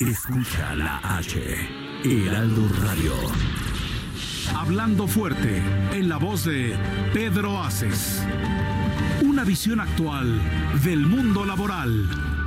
Escucha la H, Heraldo Radio. Hablando fuerte, en la voz de Pedro Aces. Una visión actual del mundo laboral.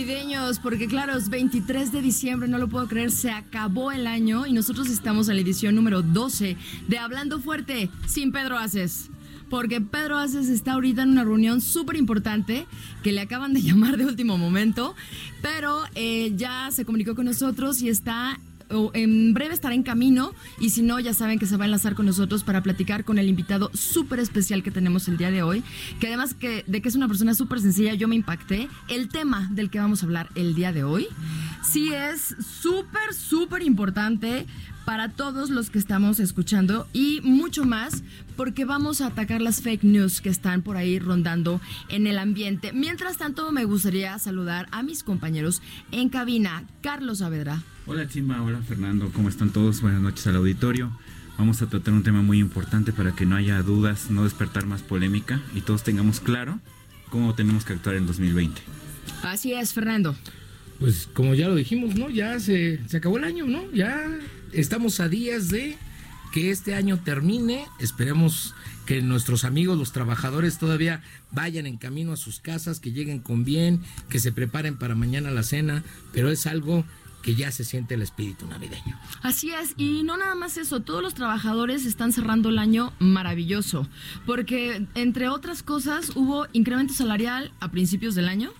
Navideños porque claro, es 23 de diciembre, no lo puedo creer, se acabó el año y nosotros estamos en la edición número 12 de Hablando Fuerte sin Pedro Aces. Porque Pedro Aces está ahorita en una reunión súper importante que le acaban de llamar de último momento, pero eh, ya se comunicó con nosotros y está en breve estará en camino y si no ya saben que se va a enlazar con nosotros para platicar con el invitado súper especial que tenemos el día de hoy, que además que, de que es una persona súper sencilla, yo me impacté. El tema del que vamos a hablar el día de hoy sí es súper, súper importante para todos los que estamos escuchando y mucho más porque vamos a atacar las fake news que están por ahí rondando en el ambiente. Mientras tanto, me gustaría saludar a mis compañeros en cabina. Carlos Saavedra. Hola Chimba, hola Fernando, ¿cómo están todos? Buenas noches al auditorio. Vamos a tratar un tema muy importante para que no haya dudas, no despertar más polémica y todos tengamos claro cómo tenemos que actuar en 2020. Así es, Fernando. Pues como ya lo dijimos, ¿no? Ya se, se acabó el año, ¿no? Ya estamos a días de que este año termine. Esperemos que nuestros amigos, los trabajadores, todavía vayan en camino a sus casas, que lleguen con bien, que se preparen para mañana la cena, pero es algo que ya se siente el espíritu navideño. Así es, y no nada más eso, todos los trabajadores están cerrando el año maravilloso, porque entre otras cosas hubo incremento salarial a principios del año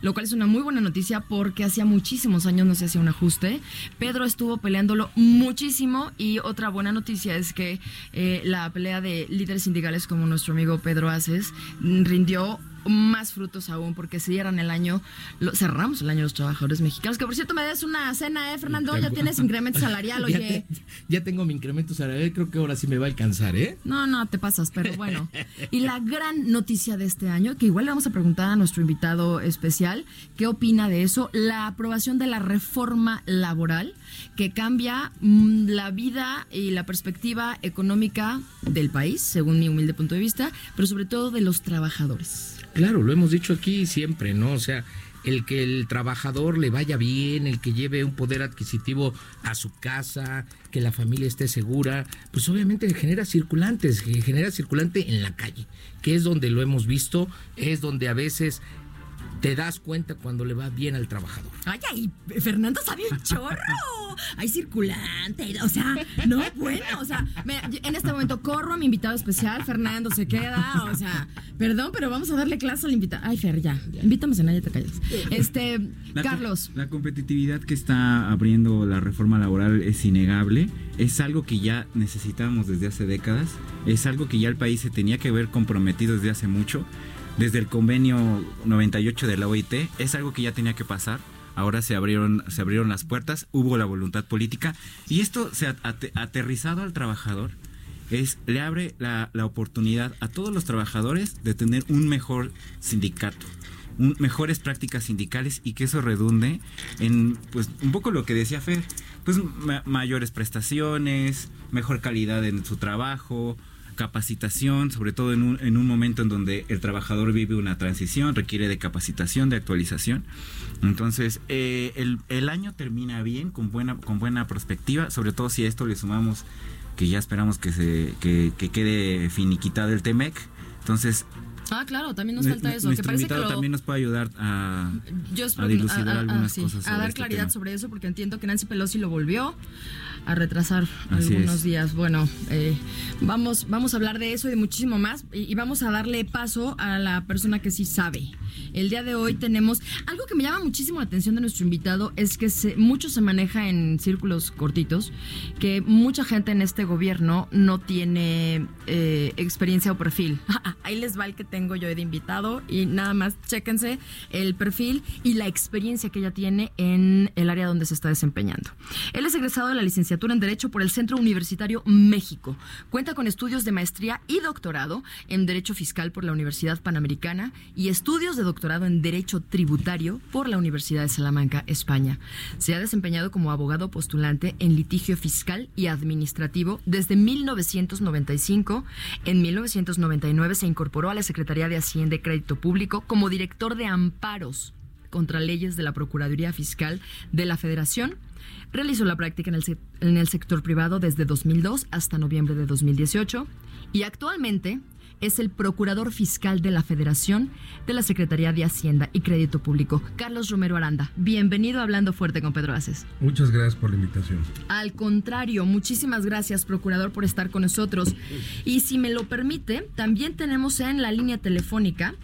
lo cual es una muy buena noticia porque hacía muchísimos años no se hacía un ajuste. Pedro estuvo peleándolo muchísimo y otra buena noticia es que eh, la pelea de líderes sindicales como nuestro amigo Pedro Aces rindió más frutos aún porque cierran el año, lo, cerramos el año los trabajadores mexicanos, que por cierto me des una cena, ¿eh, Fernando? Ya tienes incremento salarial, oye. Ya, te- ya tengo mi incremento salarial, creo que ahora sí me va a alcanzar, ¿eh? No, no, te pasas, pero bueno. Y la gran noticia de este año, que igual le vamos a preguntar a nuestro invitado especial, ¿qué opina de eso? La aprobación de la reforma laboral que cambia mm, la vida y la perspectiva económica del país, según mi humilde punto de vista, pero sobre todo de los trabajadores. Claro, lo hemos dicho aquí siempre, ¿no? O sea, el que el trabajador le vaya bien, el que lleve un poder adquisitivo a su casa, que la familia esté segura, pues obviamente genera circulantes, genera circulante en la calle, que es donde lo hemos visto, es donde a veces te das cuenta cuando le va bien al trabajador. Ay, ay, Fernando sabe un chorro. Hay circulante, o sea, no, bueno, o sea, me- en este momento corro a mi invitado especial, Fernando se queda, o sea, perdón, pero vamos a darle clase al invitado. Ay, Fer, ya, invítame a cenar, ya te callas. Este, La co- Carlos, La competitividad que está abriendo la reforma laboral es innegable. Es algo que ya necesitábamos desde hace décadas. Es algo que ya el país se tenía que ver comprometido desde hace mucho. Desde el convenio 98 de la OIT. Es algo que ya tenía que pasar. Ahora se abrieron, se abrieron las puertas, hubo la voluntad política. Y esto se ha ate- aterrizado al trabajador. Es, le abre la, la oportunidad a todos los trabajadores de tener un mejor sindicato un- mejores prácticas sindicales y que eso redunde en pues un poco lo que decía Fer, pues ma- mayores prestaciones, mejor calidad en su trabajo, capacitación, sobre todo en un, en un momento en donde el trabajador vive una transición, requiere de capacitación, de actualización. Entonces, eh, el, el año termina bien, con buena, con buena perspectiva, sobre todo si a esto le sumamos que ya esperamos que, se, que, que quede finiquitado el TEMEC. Entonces, Ah, claro, también nos falta eso. Nuestro que parece invitado que lo- también nos puede ayudar a, Yo a espero- dilucidar a- a- algunas sí, cosas. a dar este claridad tema. sobre eso, porque entiendo que Nancy Pelosi lo volvió a retrasar Así algunos es. días. Bueno, eh, vamos, vamos a hablar de eso y de muchísimo más. Y, y vamos a darle paso a la persona que sí sabe. El día de hoy tenemos algo que me llama muchísimo la atención de nuestro invitado es que se- mucho se maneja en círculos cortitos, que mucha gente en este gobierno no tiene eh, experiencia o perfil. Ahí les va el que tengo yo de invitado y nada más chéquense el perfil y la experiencia que ella tiene en el área donde se está desempeñando. Él es egresado de la licenciatura en Derecho por el Centro Universitario México. Cuenta con estudios de maestría y doctorado en Derecho Fiscal por la Universidad Panamericana y estudios de doctorado en Derecho Tributario por la Universidad de Salamanca, España. Se ha desempeñado como abogado postulante en litigio fiscal y administrativo desde 1995. En 1999 se incorporó a la Secretaría de Hacienda y Crédito Público como director de amparos contra leyes de la Procuraduría Fiscal de la Federación. Realizó la práctica en el, en el sector privado desde 2002 hasta noviembre de 2018 y actualmente es el Procurador Fiscal de la Federación de la Secretaría de Hacienda y Crédito Público. Carlos Romero Aranda, bienvenido a Hablando Fuerte con Pedro Aces. Muchas gracias por la invitación. Al contrario, muchísimas gracias, procurador, por estar con nosotros. Y si me lo permite, también tenemos en la línea telefónica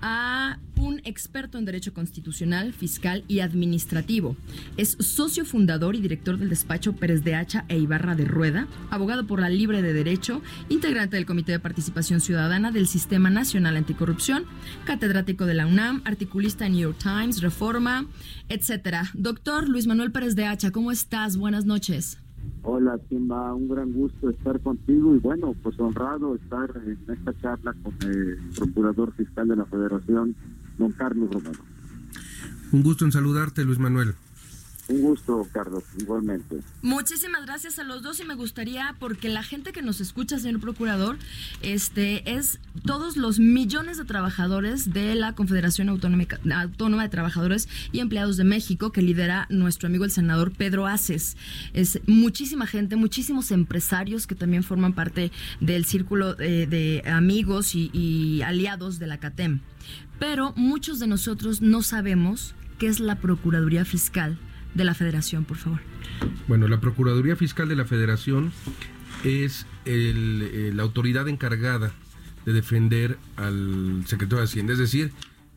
a un experto en Derecho Constitucional, Fiscal y Administrativo. Es socio fundador y director del despacho Pérez de Hacha e Ibarra de Rueda, abogado por la Libre de Derecho, integrante del Comité de Participación Ciudadana del Sistema Nacional Anticorrupción, catedrático de la UNAM, articulista en New York Times, Reforma, etcétera. Doctor Luis Manuel Pérez de Hacha, ¿cómo estás? Buenas noches. Hola, Simba, un gran gusto estar contigo y bueno, pues honrado estar en esta charla con el Procurador Fiscal de la Federación, don Carlos Romero. Un gusto en saludarte, Luis Manuel. Un gusto, Carlos, igualmente. Muchísimas gracias a los dos y me gustaría, porque la gente que nos escucha, señor procurador, este es todos los millones de trabajadores de la Confederación Autónoma de Trabajadores y Empleados de México que lidera nuestro amigo el senador Pedro Aces. Es muchísima gente, muchísimos empresarios que también forman parte del círculo eh, de amigos y, y aliados de la CATEM. Pero muchos de nosotros no sabemos qué es la Procuraduría Fiscal de la Federación, por favor. Bueno, la Procuraduría Fiscal de la Federación es el, eh, la autoridad encargada de defender al secretario de Hacienda, es decir,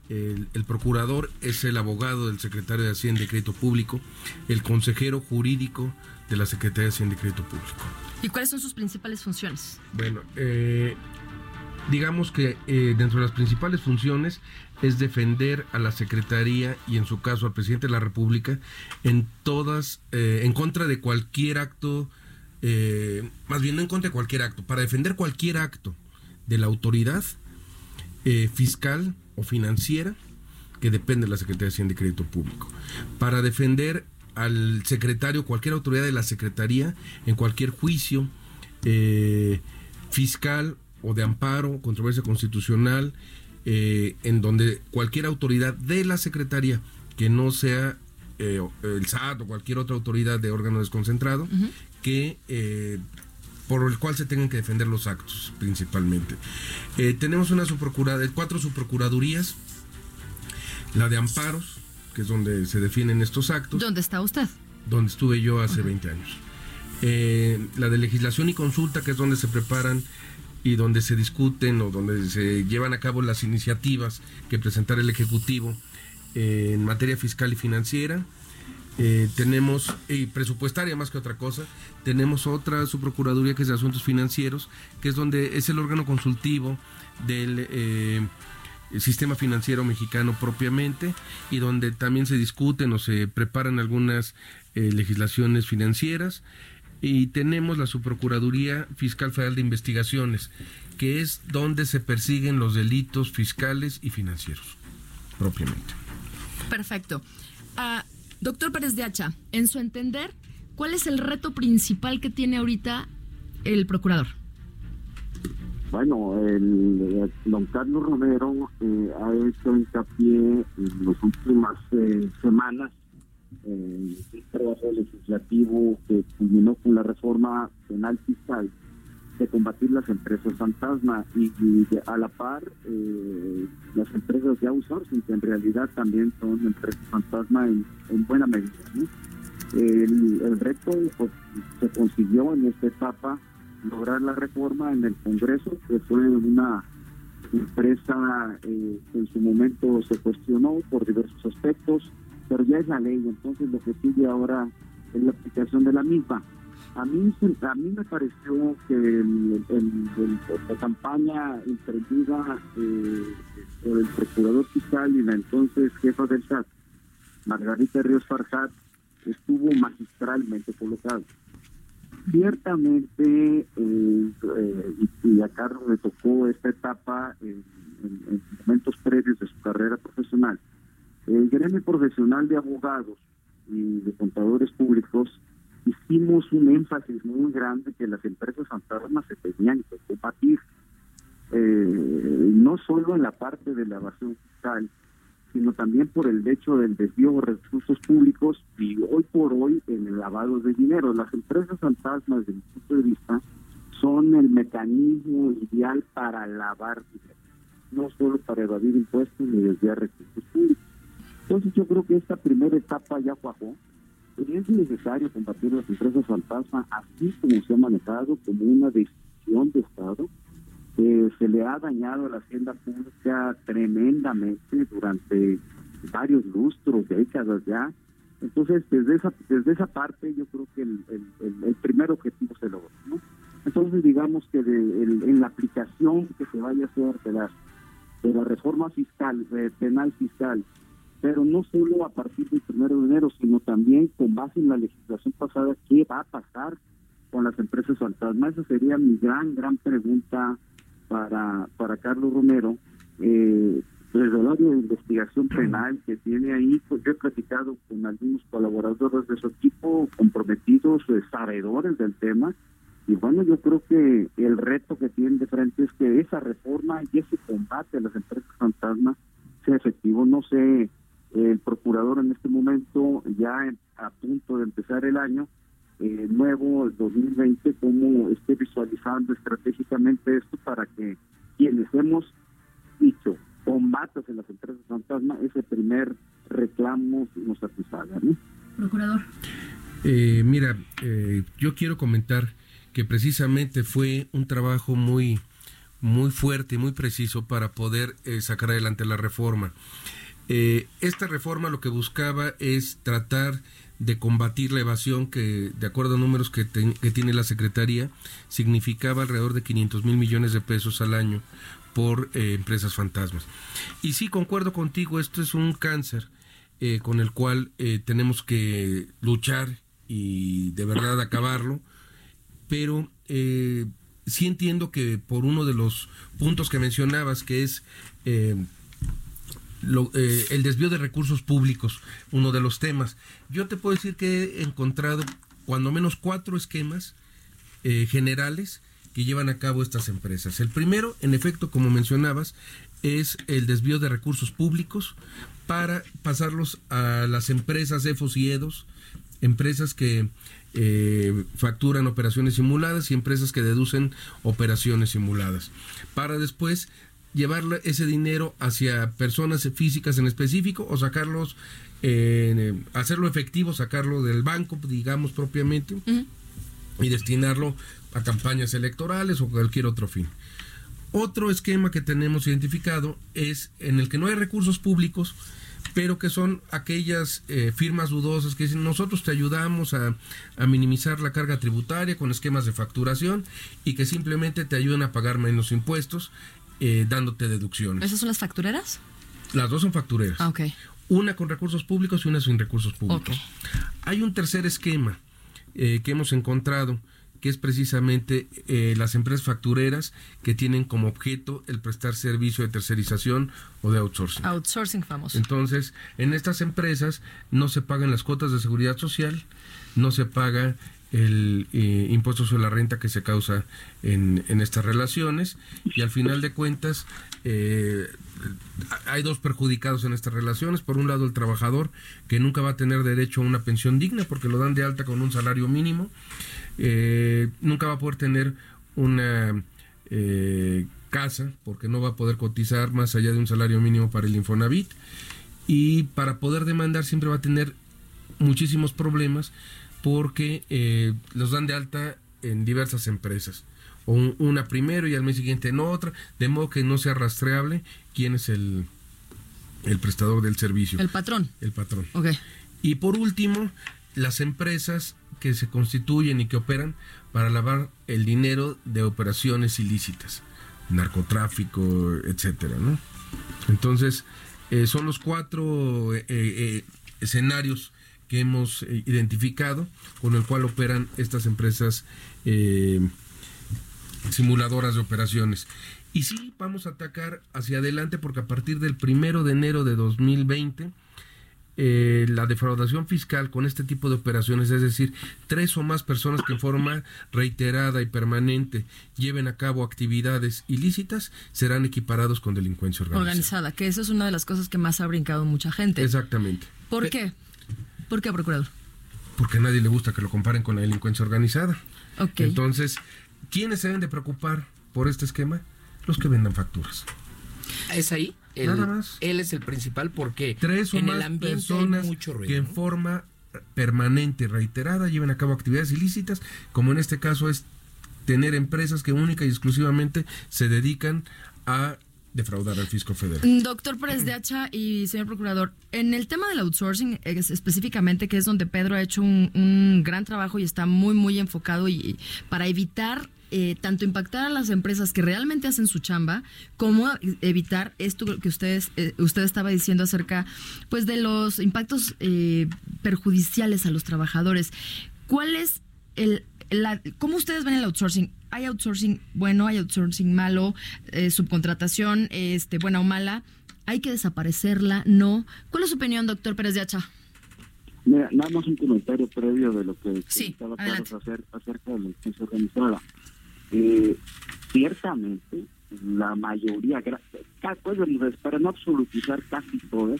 el, el procurador es el abogado del secretario de Hacienda y Crédito Público, el consejero jurídico de la Secretaría de Hacienda y Crédito Público. ¿Y cuáles son sus principales funciones? Bueno, eh, digamos que eh, dentro de las principales funciones es defender a la Secretaría y en su caso al presidente de la República en todas, eh, en contra de cualquier acto, eh, más bien no en contra de cualquier acto, para defender cualquier acto de la autoridad eh, fiscal o financiera que depende de la Secretaría de Hacienda y Crédito Público, para defender al secretario, cualquier autoridad de la Secretaría en cualquier juicio fiscal o de amparo, controversia constitucional, eh, en donde cualquier autoridad de la Secretaría que no sea eh, el SAT o cualquier otra autoridad de órgano desconcentrado, que eh, por el cual se tengan que defender los actos principalmente. Eh, tenemos una subprocura- cuatro subprocuradurías, la de amparos, que es donde se definen estos actos, ¿Dónde está usted? donde estuve yo hace 20 años. La de legislación y consulta, que es donde se preparan y donde se discuten o donde se llevan a cabo las iniciativas que presentar el Ejecutivo eh, en materia fiscal y financiera. Eh, tenemos, y presupuestaria más que otra cosa, tenemos otra subprocuraduría que es de asuntos financieros, que es donde es el órgano consultivo del eh, sistema financiero mexicano propiamente y donde también se discuten o se preparan algunas legislaciones financieras. Y tenemos la Subprocuraduría Fiscal Federal de Investigaciones, que es donde se persiguen los delitos fiscales y financieros, propiamente. Perfecto. Ah, doctor Pérez de Hacha, en su entender, ¿cuál es el reto principal que tiene ahorita el procurador? Bueno, el, eh, don Carlos Romero eh, ha hecho hincapié en las últimas eh, semanas en el trabajo legislativo que culminó con la reforma penal fiscal, de combatir las empresas fantasma y, a la par eh, las empresas de outsourcing que en realidad también son empresas fantasma en, buena medida. El, el, reto pues, se consiguió en esta etapa lograr la reforma en el Congreso, que fue una empresa eh, que en su momento se cuestionó por diversos aspectos, pero ya es la ley, entonces lo que sigue ahora es la aplicación de la misma. A mí, a mí me pareció que la campaña emprendida eh, por el procurador fiscal y la entonces jefa del SAT, Margarita Ríos Farjat, estuvo magistralmente colocado. Ciertamente, eh, eh, y, a Carlos le tocó esta etapa en momentos previos de su carrera profesional, el gremio profesional de abogados y de contadores públicos hicimos un énfasis muy grande que las empresas fantasmas se tenían que combatir, eh, no solo en la parte de la evasión fiscal, sino también por el hecho del desvío de recursos públicos y hoy por hoy en el lavado de dinero. Las empresas fantasmas, desde mi punto de vista, son el mecanismo ideal para lavar dinero, no solo para evadir impuestos ni desviar recursos públicos. Entonces yo creo que esta primera etapa ya cuajó, es necesario combatir las empresas fantasma así como se ha manejado como una decisión de Estado que se le ha dañado a la hacienda pública tremendamente durante varios lustros, décadas ya. Entonces, desde esa desde esa parte yo creo que el, el, primer objetivo se logró. Entonces, digamos que de, en la aplicación que se vaya a hacer de, las, de la reforma fiscal, penal fiscal, pero no solo a partir del primero de enero, sino también con base en la legislación pasada, ¿qué va a pasar con las empresas fantasma? Esa sería mi gran, gran pregunta para, para Carlos Romero. Eh, desde el área de investigación penal que tiene ahí, pues yo he platicado con algunos colaboradores de su equipo, comprometidos, eh, sabedores del tema, y bueno, yo creo que el reto que tienen de frente es que esa reforma y ese combate a las empresas fantasmas sea efectivo. No sé el procurador en este momento, ya a punto de empezar el año eh, nuevo, el 2020, cómo esté visualizando estratégicamente esto para que quienes hemos dicho combates en las empresas fantasma, ese primer reclamo nos satisfaga. ¿no? Procurador. Eh, mira, eh, yo quiero comentar que precisamente fue un trabajo muy muy fuerte y muy preciso para poder sacar adelante la reforma. Eh, esta reforma lo que buscaba es tratar de combatir la evasión que, de acuerdo a números que, tiene la Secretaría, significaba alrededor de 500 mil millones de pesos al año por eh, empresas fantasmas. Y sí, concuerdo contigo, esto es un cáncer eh, con el cual tenemos que luchar y de verdad acabarlo, pero sí entiendo que por uno de los puntos que mencionabas, que es eh, el desvío de recursos públicos, uno de los temas. Yo te puedo decir que he encontrado cuando menos cuatro esquemas eh, generales que llevan a cabo estas empresas. El primero, en efecto, como mencionabas, es el desvío de recursos públicos para pasarlos a las empresas EFOS y EDOS, empresas que eh, facturan operaciones simuladas y empresas que deducen operaciones simuladas, para después llevar ese dinero hacia personas físicas en específico o sacarlos, eh, hacerlo efectivo, sacarlo del banco, digamos propiamente, y destinarlo a campañas electorales o cualquier otro fin. Otro esquema que tenemos identificado es en el que no hay recursos públicos, pero que son aquellas eh, firmas dudosas que dicen nosotros te ayudamos a, a, minimizar la carga tributaria con esquemas de facturación y que simplemente te ayudan a pagar menos impuestos eh, dándote deducciones. ¿Esas son las factureras? Las dos son factureras. Ah, Una con recursos públicos y una sin recursos públicos. Hay un tercer esquema eh, que hemos encontrado que es precisamente eh, las empresas factureras que tienen como objeto el prestar servicio de tercerización o de outsourcing. Outsourcing famoso. Entonces, en estas empresas no se pagan las cuotas de seguridad social, no se paga el eh, impuesto sobre la renta que se causa en, en, estas relaciones. Y al final de cuentas eh, hay dos perjudicados en estas relaciones. Por un lado, el trabajador que nunca va a tener derecho a una pensión digna porque lo dan de alta con un salario mínimo, eh, nunca va a poder tener una casa, porque no va a poder cotizar más allá de un salario mínimo para el Infonavit, y para poder demandar siempre va a tener muchísimos problemas porque eh, los dan de alta en diversas empresas. O una primero y al mes siguiente en otra, de modo que no sea rastreable quién es el, el prestador del servicio. El patrón. El patrón. Ok. Y por último, las empresas que se constituyen y que operan para lavar el dinero de operaciones ilícitas, narcotráfico, etcétera, ¿no? Entonces, eh, son los cuatro eh, escenarios que hemos identificado con el cual operan estas empresas simuladoras de operaciones. Y sí, vamos a atacar hacia adelante porque a partir del primero de enero de 2020 eh, la defraudación fiscal con este tipo de operaciones, es decir, tres o más personas que en forma reiterada y permanente lleven a cabo actividades ilícitas, serán equiparados con delincuencia organizada. Organizada, que eso es una de las cosas que más ha brincado mucha gente. Exactamente. ¿Por Eh, qué? ¿Por qué, procurador? Porque a nadie le gusta que lo comparen con la delincuencia organizada. Ok. Entonces, ¿quiénes se deben de preocupar por este esquema? Los que vendan facturas. Es ahí. El- Nada más. Él es el principal porque Tres o en más el ambiente personas hay mucho ruido. que en ¿no? forma permanente y reiterada lleven a cabo actividades ilícitas, como en este caso es tener empresas que única y exclusivamente se dedican a defraudar al fisco federal. Mm, Doctor Pérez de Hacha y señor procurador, en el tema del outsourcing es- específicamente, que es donde Pedro ha hecho un, gran trabajo y está muy, muy enfocado y, y para evitar eh, tanto impactar a las empresas que realmente hacen su chamba, como evitar esto que ustedes eh, usted estaba diciendo acerca pues de los impactos eh, perjudiciales a los trabajadores. ¿Cuál es el la, ¿Cómo ustedes ven el outsourcing? ¿Hay outsourcing bueno? ¿Hay outsourcing malo? Eh, ¿Subcontratación este, buena o mala? ¿Hay que desaparecerla? ¿No? ¿Cuál es su opinión, doctor Pérez de Hacha? Mira, nada más un comentario previo de lo que Sí, adelante. Carlos acer- acerca de la delincuencia organizada. Eh, ciertamente, la mayoría, para no absolutizar casi todas,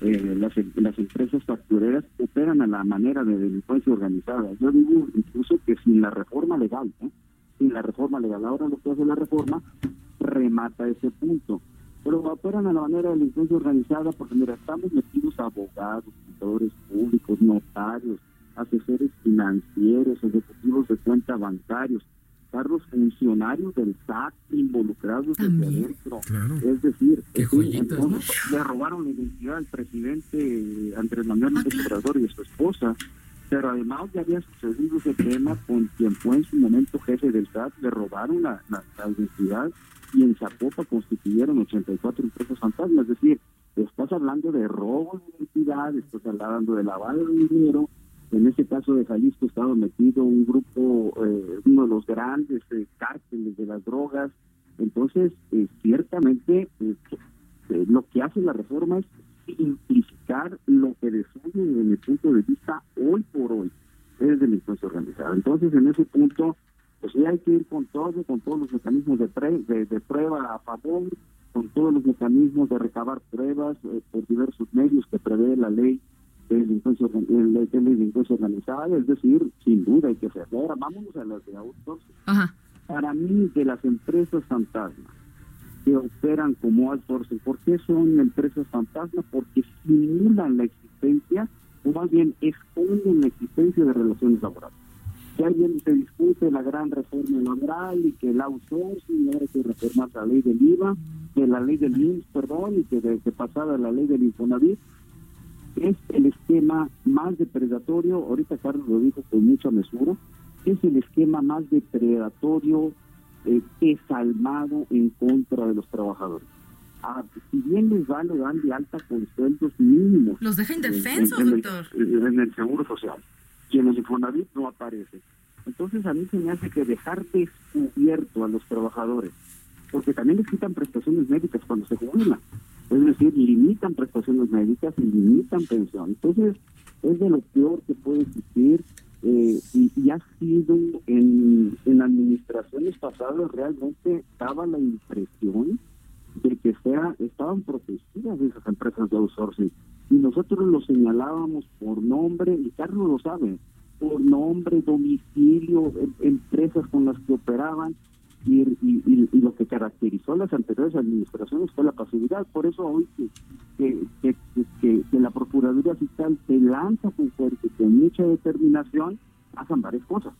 eh, las, em- las empresas factureras operan a la manera de delincuencia organizada. Yo digo incluso que sin la reforma legal, ¿eh? sin la reforma legal. Ahora lo que hace la reforma remata ese punto. Pero operan a la manera de delincuencia organizada porque, mira, estamos metidos abogados, contadores públicos, notarios, asesores financieros, ejecutivos de cuenta bancarios, Carlos, funcionarios del SAT involucrados desde También. adentro. Claro. Es decir, Qué sí, joyitas, entonces, le robaron la identidad al presidente Andrés Manuel López Obrador y a su esposa. Pero además ya había sucedido ese tema con quien fue en su momento jefe del SAT, le robaron la, la- la identidad y en Zapopa constituyeron 84 empresas fantasmas. Es decir, estás hablando de robo de identidad, estás hablando de lavado de dinero. En este caso de Jalisco estaba metido un grupo, eh, uno de los grandes eh, cárteles de las drogas. Entonces, eh, ciertamente, eh, eh, lo que hace la reforma es simplificar lo que destruye desde mi punto de vista hoy por hoy es delincuencia organizada. Entonces, en ese punto, pues sí hay que ir con todo, con todos los mecanismos de, pre- de, de prueba a favor, con todos los mecanismos de recabar pruebas eh, por diversos medios que prevé la ley ley de delincuencia organizada, es decir, sin duda hay que hacerlo. Ahora vámonos a las de outsourcing. Ajá. Para mí, de las empresas fantasma que operan como outsourcing, ¿por qué son empresas fantasma? Porque simulan la existencia, o más bien esconden la existencia de relaciones laborales. Que alguien se discute la gran reforma laboral y que el outsourcing, y ahora hay que reformar la ley del IVA, de la ley del IMSS, perdón, y que de, que pasada la ley del Infonavit, es el esquema más depredatorio, ahorita Carlos lo dijo con mucha mesura, es el esquema más depredatorio eh, desalmado en contra de los trabajadores. Ah, si bien les va, le dan de alta con sueldos mínimos. Los deja en- indefensos, en, el- doctor. en el Seguro Social. Y en el Infonavit no aparece. Entonces a mí se me hace que dejar descubierto a los trabajadores, porque también les quitan prestaciones médicas cuando se jubilan. Es decir, limitan prestaciones médicas y limitan pensión. Entonces, es de lo peor que puede existir eh, y, y ha sido en, en administraciones pasadas realmente daba la impresión de que sea, estaban protegidas esas empresas de outsourcing. Y nosotros lo señalábamos por nombre, y Carlos lo sabe. por nombre, domicilio, em- empresas con las que operaban y, y- y- y lo que caracterizó a las anteriores administraciones fue la pasividad. Por eso hoy que, que, que- la Procuraduría Fiscal se lanza con fuerza y con mucha determinación, pasan varias cosas.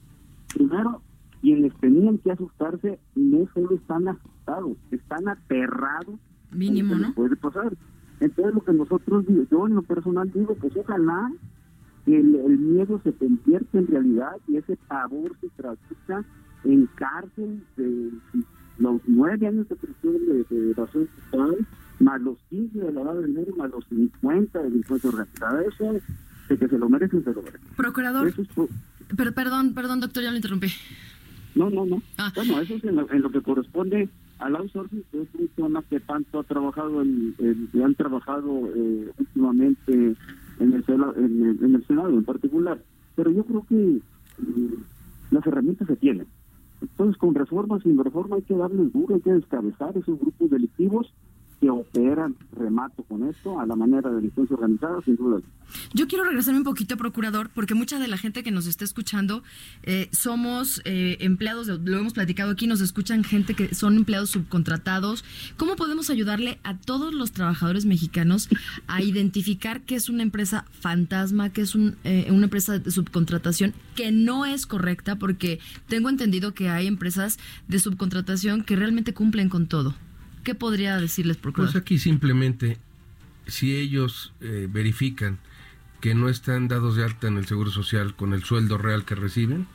Primero, quienes tenían que asustarse no solo están asustados, están aterrados Mínimo, ¿no? puede pasar. Entonces lo que nosotros, yo en lo personal digo, pues ojalá que el, el miedo se convierta en realidad y ese pavor se traduzca en cárcel de los nueve años de prisión de, de evasión fiscal, más los 15 de lavado de dinero, más los 50 de delincuencia organizada. Eso, de que se lo merecen, se lo merecen. Procurador, Eso es por- per- perdón, perdón, doctor, ya lo interrumpí. no, no, no. Ah. Bueno, eso es en lo, en lo que corresponde al outsourcing, que es un tema que tanto ha trabajado, el- que han trabajado eh, últimamente en el, en, el, en el Senado en particular. Pero yo creo que mm, las herramientas se tienen. Entonces, con reforma, sin reforma, hay que darles duro, hay que descabezar esos grupos delictivos que operan, remato con esto, a la manera de delincuencia organizada, sin duda. Yo quiero regresarme un poquito, procurador, porque mucha de la gente que nos está escuchando eh, somos eh, empleados, de- lo hemos platicado aquí, nos escuchan gente que son empleados subcontratados. ¿Cómo podemos ayudarle a todos los trabajadores mexicanos a identificar qué es una empresa fantasma, qué es un, eh, una empresa de subcontratación que no es correcta? Porque tengo entendido que hay empresas de subcontratación que realmente cumplen con todo. ¿Qué podría decirles, procurador? Pues aquí simplemente, si ellos eh, verifican que no están dados de alta en el Seguro Social con el sueldo real que reciben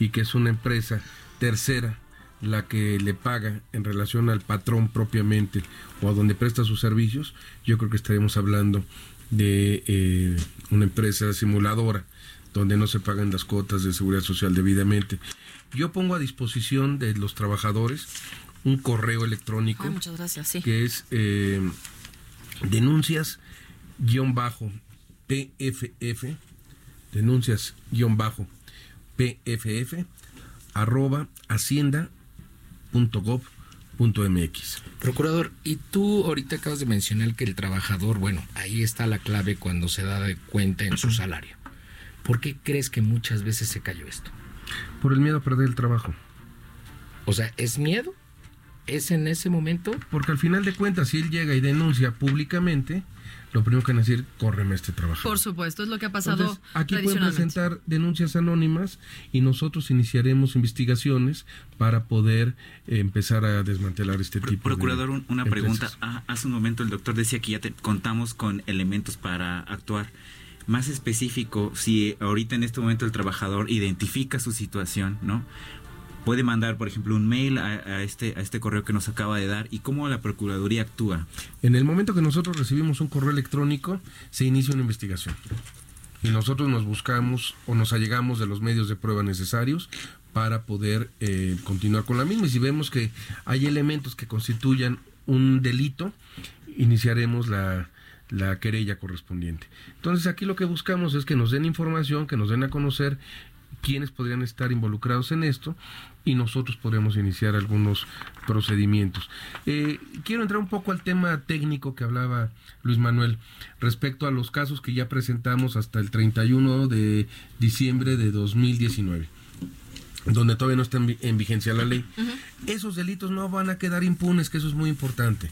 y que es una empresa tercera la que le paga en relación al patrón propiamente o a donde presta sus servicios, yo creo que estaremos hablando de eh, una empresa simuladora donde no se pagan las cuotas de seguridad social debidamente. Yo pongo a disposición de los trabajadores un correo electrónico Ah, muchas gracias, sí. que es eh, denuncias guion bajo PFF, denuncias guion bajo PFF, arroba hacienda punto gov punto mx. Procurador, y tú ahorita acabas de mencionar que el trabajador, bueno, ahí está la clave cuando se da de cuenta en su salario. ¿Por qué crees que muchas veces se cayó esto? Por el miedo a perder el trabajo. O sea, ¿es miedo? ¿Es en ese momento? Porque al final de cuentas, si él llega y denuncia públicamente, lo primero que van a decir, córreme este trabajador. Por supuesto, es lo que ha pasado Entonces, aquí pueden presentar denuncias anónimas y nosotros iniciaremos investigaciones para poder eh, empezar a desmantelar este Pro- tipo Procurador, de un- una empresas. pregunta. Ah, hace un momento el doctor decía que ya te- contamos con elementos para actuar. Más específico, si ahorita en este momento el trabajador identifica su situación, ¿no? Puede mandar, por ejemplo, un mail a, este, a este correo que nos acaba de dar y cómo la Procuraduría actúa. En el momento que nosotros recibimos un correo electrónico, se inicia una investigación. Y nosotros nos buscamos o nos allegamos de los medios de prueba necesarios para poder eh, continuar con la misma. Y si vemos que hay elementos que constituyan un delito, iniciaremos la querella correspondiente. Entonces aquí lo que buscamos es que nos den información, que nos den a conocer quiénes podrían estar involucrados en esto y nosotros podríamos iniciar algunos procedimientos. Eh, quiero entrar un poco al tema técnico que hablaba Luis Manuel respecto a los casos que ya presentamos hasta el 31 de diciembre de 2019 donde todavía no está en vi- en vigencia la ley. Esos delitos no van a quedar impunes, que eso es muy importante.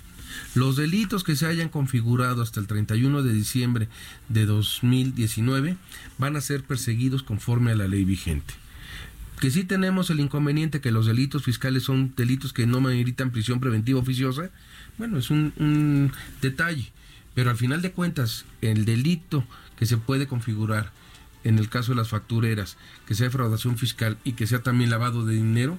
Los delitos que se hayan configurado hasta el 31 de diciembre de 2019 van a ser perseguidos conforme a la ley vigente. Que sí tenemos el inconveniente que los delitos fiscales son delitos que no meritan prisión preventiva oficiosa, bueno, es un, un detalle. Pero al final de cuentas, el delito que se puede configurar en el caso de las factureras, que sea defraudación fiscal y que sea también lavado de dinero,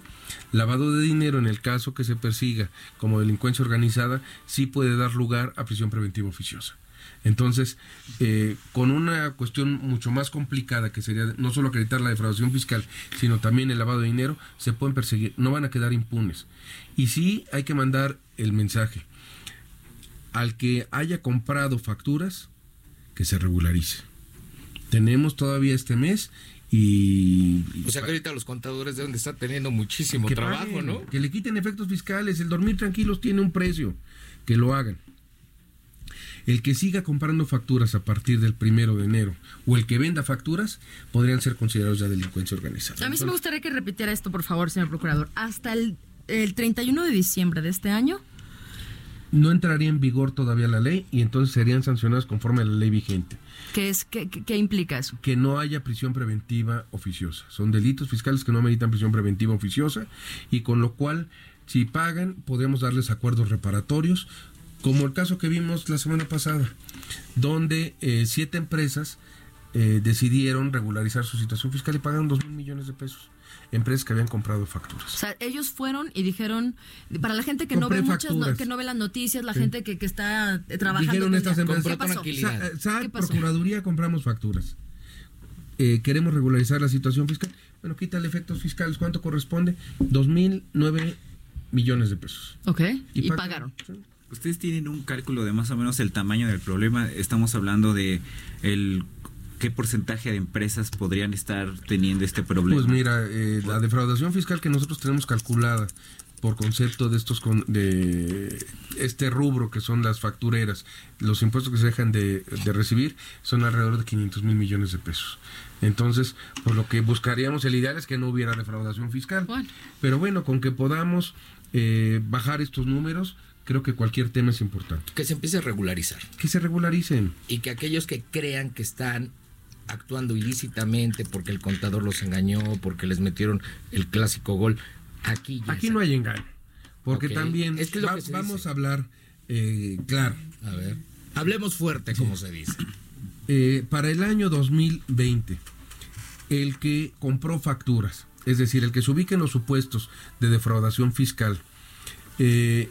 lavado de dinero en el caso que se persiga como delincuencia organizada, sí puede dar lugar a prisión preventiva oficiosa. Entonces, eh, con una cuestión mucho más complicada, que sería no solo acreditar la defraudación fiscal, sino también el lavado de dinero, se pueden perseguir, no van a quedar impunes. Y sí hay que mandar el mensaje al que haya comprado facturas, que se regularice. Tenemos todavía este mes y... O sea que ahorita los contadores deben de estar teniendo muchísimo que trabajo, paguen, ¿no? Que le quiten efectos fiscales. El dormir tranquilos tiene un precio. Que lo hagan. El que siga comprando facturas a partir del primero de enero o el que venda facturas podrían ser considerados ya delincuencia organizada. A mí sí me gustaría que repitiera esto, por favor, señor procurador. Hasta el, el 31 de diciembre de este año. No entraría en vigor todavía la ley y entonces serían sancionados conforme a la ley vigente. ¿Qué, es, qué, implica eso? Que no haya prisión preventiva oficiosa. Son delitos fiscales que no meritan prisión preventiva oficiosa y con lo cual, si pagan, podríamos darles acuerdos reparatorios, como el caso que vimos la semana pasada, donde eh, siete empresas eh, decidieron regularizar su situación fiscal y pagaron dos mil millones de pesos. Empresas que habían comprado O facturas. sea, ellos fueron y dijeron, para la gente que no Compré ve muchas, no- facturas. que no ve las noticias, la Sí. gente que, que está eh, trabajando. Dijeron estas empresas, ¿Qué pasó? tranquilidad. Sa- SAT, ¿Qué pasó? Procuraduría, compramos facturas. Eh, queremos regularizar la situación fiscal. Bueno, quítale efectos fiscales. ¿Cuánto corresponde? 2.009 millones de pesos. Ok, y, pagan. pagaron. Sí. Ustedes tienen un cálculo de más o menos el tamaño del problema. Estamos hablando de el qué porcentaje de empresas podrían estar teniendo este problema. Pues mira, eh, la defraudación fiscal que nosotros tenemos calculada por concepto de estos con- de este rubro que son las factureras, los impuestos que se dejan de, de recibir son alrededor de 500 mil millones de pesos. Entonces, por lo que buscaríamos, el ideal es que no hubiera defraudación fiscal. Bueno. Pero bueno, con que podamos eh, bajar estos números, creo que cualquier tema es importante. Que se empiece a regularizar. Que se regularicen. Y que aquellos que crean que están actuando ilícitamente porque el contador los engañó, porque les metieron el clásico gol, aquí ya Aquí se- no hay engaño. Porque también Es que es va- vamos dice. a hablar eh, claro. A ver. Hablemos fuerte, como se dice. Eh, para el año 2020, el que compró facturas, es decir, el que se ubique en los supuestos de defraudación fiscal, eh,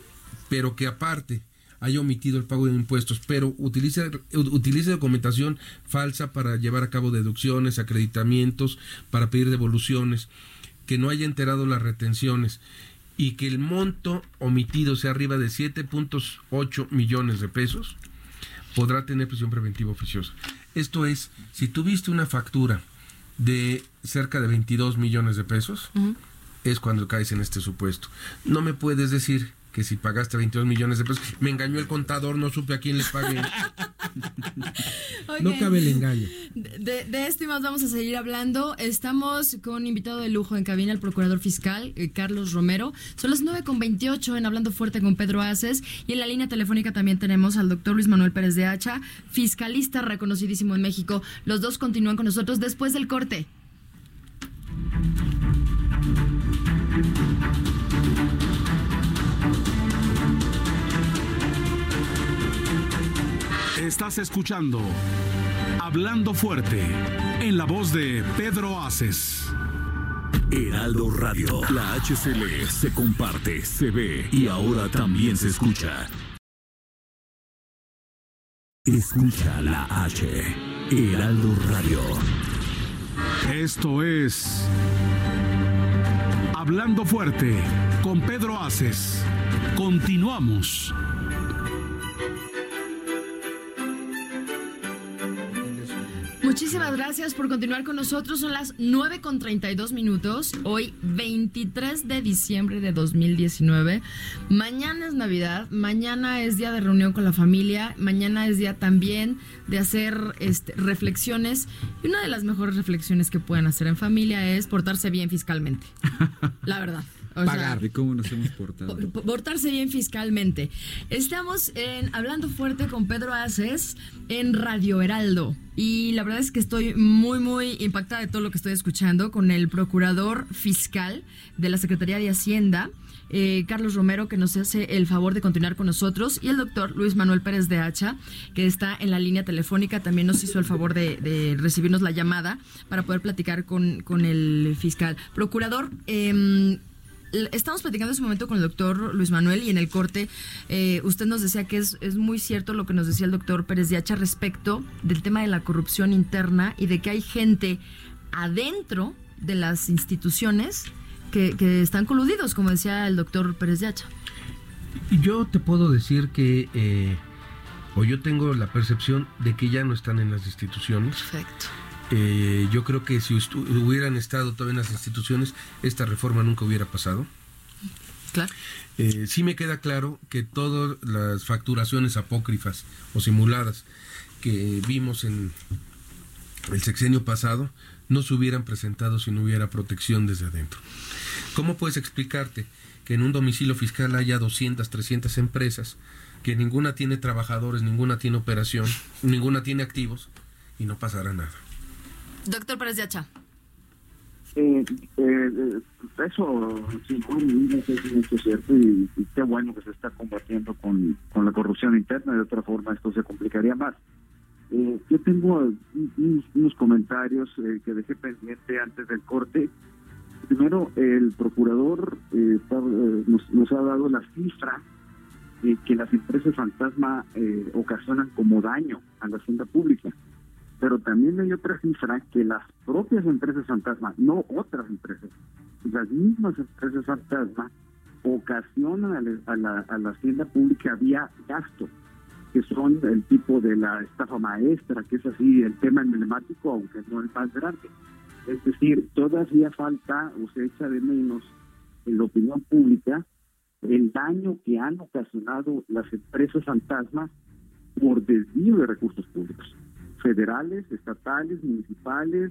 pero que aparte haya omitido el pago de impuestos, pero utilice, utilice documentación falsa para llevar a cabo deducciones, acreditamientos, para pedir devoluciones, que no haya enterado las retenciones y que el monto omitido sea arriba de 7.8 millones de pesos, podrá tener prisión preventiva oficiosa. Esto es, si tuviste una factura de cerca de 22 millones de pesos, es cuando caes en este supuesto. No me puedes decir que si pagaste 22 millones de pesos, me engañó el contador, no supe a quién le pagué. No cabe el engaño. De, de esto y más vamos a seguir hablando. Estamos con invitado de lujo en cabina, el procurador fiscal, eh, Carlos Romero. Son las 9 con 28 en Hablando Fuerte con Pedro Aces. Y en la línea telefónica también tenemos al doctor Luis Manuel Pérez de Hacha, fiscalista reconocidísimo en México. Los dos continúan con nosotros después del corte. Estás escuchando Hablando Fuerte en la voz de Pedro Aces. Heraldo Radio. La HCL se comparte, se ve y ahora también se escucha. Escucha la H. Heraldo Radio. Esto es Hablando Fuerte con Pedro Aces. Continuamos. Muchísimas gracias por continuar con nosotros. Son las 9 con 32 minutos. Hoy, 23 de diciembre de 2019. Mañana es Navidad. Mañana es día de reunión con la familia. Mañana es día también de hacer este, reflexiones. Y una de las mejores reflexiones que pueden hacer en familia es portarse bien fiscalmente. La verdad. O sea, Pagar. ¿De cómo nos hemos portado? Por- por- Portarse bien fiscalmente. Estamos en Hablando Fuerte con Pedro Aces en Radio Heraldo. Y la verdad es que estoy muy, muy impactada de todo lo que estoy escuchando con el procurador fiscal de la Secretaría de Hacienda, eh, Carlos Romero, que nos hace el favor de continuar con nosotros, y el doctor Luis Manuel Pérez de Hacha, que está en la línea telefónica, también nos hizo el favor de, de recibirnos la llamada para poder platicar con, con el fiscal. Procurador, L- Estamos platicando en ese momento con el doctor Luis Manuel y en el corte eh, usted nos decía que es, es muy cierto lo que nos decía el doctor Pérez de Hacha respecto del tema de la corrupción interna y de que hay gente adentro de las instituciones que, que están coludidos, como decía el doctor Pérez de Hacha. Yo te puedo decir que, eh, o yo tengo la percepción de que ya no están en las instituciones. Perfecto. Eh, yo creo que si hubieran estado todavía en las instituciones, esta reforma nunca hubiera pasado. Claro. Eh, sí me queda claro que todas las facturaciones apócrifas o simuladas que vimos en el sexenio pasado no se hubieran presentado si no hubiera protección desde adentro. ¿Cómo puedes explicarte que en un domicilio fiscal haya 200, 300 empresas, que ninguna tiene trabajadores, ninguna tiene operación, ninguna tiene activos y no pasará nada? Doctor Pérez de Hacha. Eh, eh, eso sí, es cierto y, qué bueno que se está combatiendo con, con la corrupción interna, de otra forma esto se complicaría más. Eh, yo tengo unos comentarios eh, que dejé pendiente antes del corte. Primero, el procurador eh, nos, ha dado la cifra que las empresas fantasma ocasionan como daño a la hacienda pública. Pero también hay otra cifra que las propias empresas fantasma, no otras empresas, las mismas empresas fantasma ocasionan a la, hacienda pública vía gasto que son el tipo de la estafa maestra, que es así el tema emblemático, aunque no el más grande. Es decir, todavía falta o se echa de menos en la opinión pública el daño que han ocasionado las empresas fantasmas por desvío de recursos públicos, federales, estatales, municipales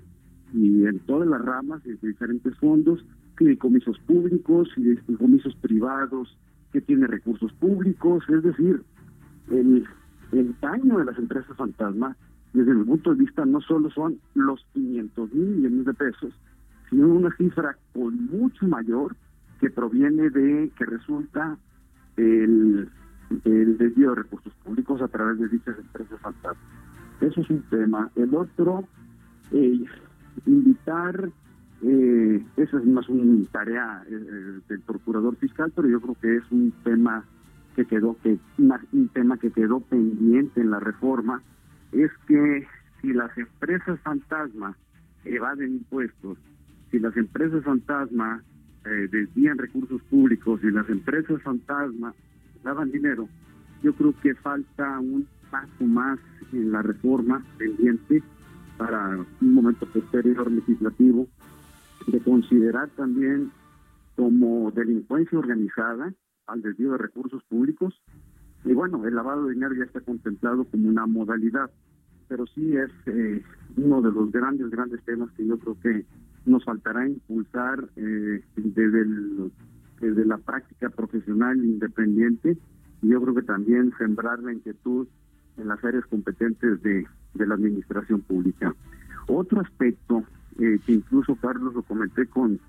y en todas las ramas de diferentes fondos, fideicomisos públicos y fideicomisos privados que tienen recursos públicos, es decir, el, el daño de las empresas fantasma, desde mi punto de vista, no solo son los 500 mil millones de pesos, sino una cifra con mucho mayor que proviene de, que resulta el, el desvío de recursos públicos a través de dichas empresas fantasma. Eso es un tema. El otro, eh, invitar, eh, esa es más una tarea eh, del procurador fiscal, pero yo creo que es un tema que quedó que un tema que quedó pendiente en la reforma es que si las empresas fantasma evaden impuestos, si las empresas fantasma eh, desvían recursos públicos, si las empresas fantasma daban dinero, yo creo que falta un paso más en la reforma pendiente para un momento posterior legislativo de considerar también como delincuencia organizada al desvío de recursos públicos. Y bueno, el lavado de dinero ya está contemplado como una modalidad, pero sí es eh, uno de los grandes, grandes temas que yo creo que nos faltará impulsar eh, desde, desde la práctica profesional independiente y yo creo que también sembrar la inquietud en las áreas competentes de, de la administración pública. Otro aspecto eh, que incluso Carlos lo comenté con